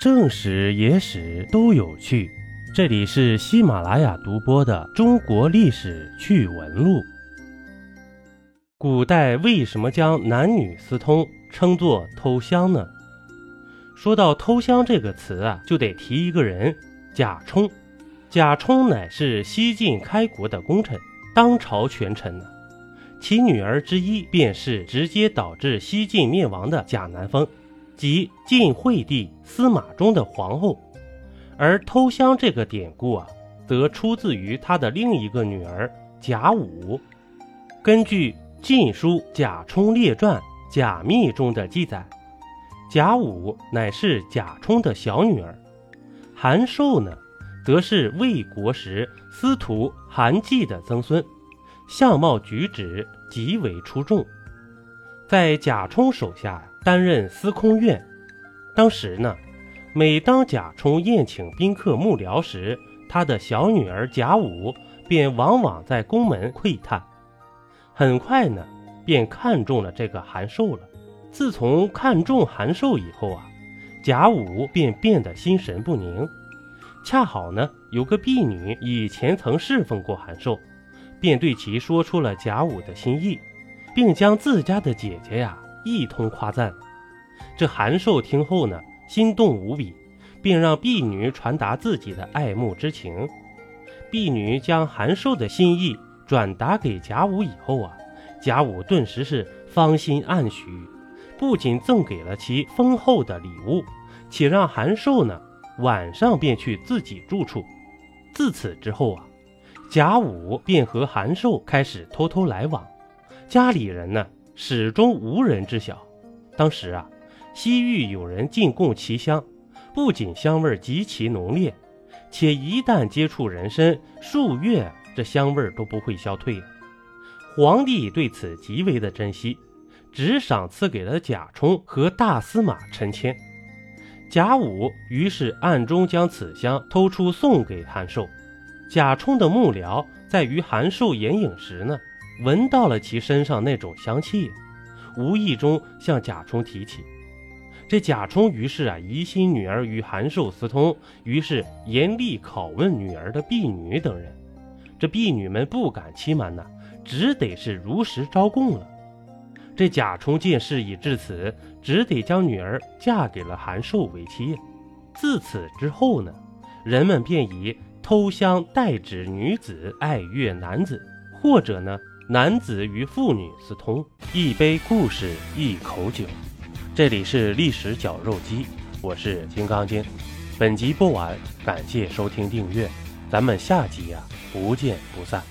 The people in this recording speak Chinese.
正史、野史都有趣。这里是喜马拉雅独播的《中国历史趣闻录》。古代为什么将男女私通称作偷香呢？说到偷香这个词啊，就得提一个人——贾充。贾充乃是西晋开国的功臣，当朝权臣呢。其女儿之一便是直接导致西晋灭亡的贾南风，即晋惠帝司马衷的皇后。而偷香这个典故啊，则出自于他的另一个女儿贾武。根据《晋书·贾充列传·贾密》中的记载，贾武乃是贾充的小女儿，韩寿呢，则是魏国时司徒韩季的曾孙，相貌举止极为出众，在贾充手下担任司空院。当时呢。每当贾充宴请宾客幕僚时，他的小女儿贾武便往往在宫门窥探。很快呢，便看中了这个韩寿了。自从看中韩寿以后啊，贾武便变得心神不宁。恰好呢，有个婢女以前曾侍奉过韩寿，便对其说出了贾武的心意，并将自家的姐姐呀一通夸赞。这韩寿听后呢。心动无比，并让婢女传达自己的爱慕之情。婢女将韩寿的心意转达给贾武以后啊，贾武顿时是芳心暗许，不仅赠给了其丰厚的礼物，且让韩寿呢晚上便去自己住处。自此之后啊，贾武便和韩寿开始偷偷来往，家里人呢始终无人知晓。当时啊。西域有人进贡奇香，不仅香味极其浓烈，且一旦接触人身，数月这香味都不会消退。皇帝对此极为的珍惜，只赏赐给了贾充和大司马陈谦。贾武于是暗中将此香偷出送给韩寿。贾充的幕僚在与韩寿眼影时呢，闻到了其身上那种香气，无意中向贾充提起。这贾充于是啊疑心女儿与韩寿私通，于是严厉拷问女儿的婢女等人。这婢女们不敢欺瞒呐，只得是如实招供了。这贾充见事已至此，只得将女儿嫁给了韩寿为妻。自此之后呢，人们便以偷香代指女子爱悦男子，或者呢男子与妇女私通。一杯故事，一口酒。这里是历史绞肉机，我是金刚经。本集播完，感谢收听订阅，咱们下集呀不见不散。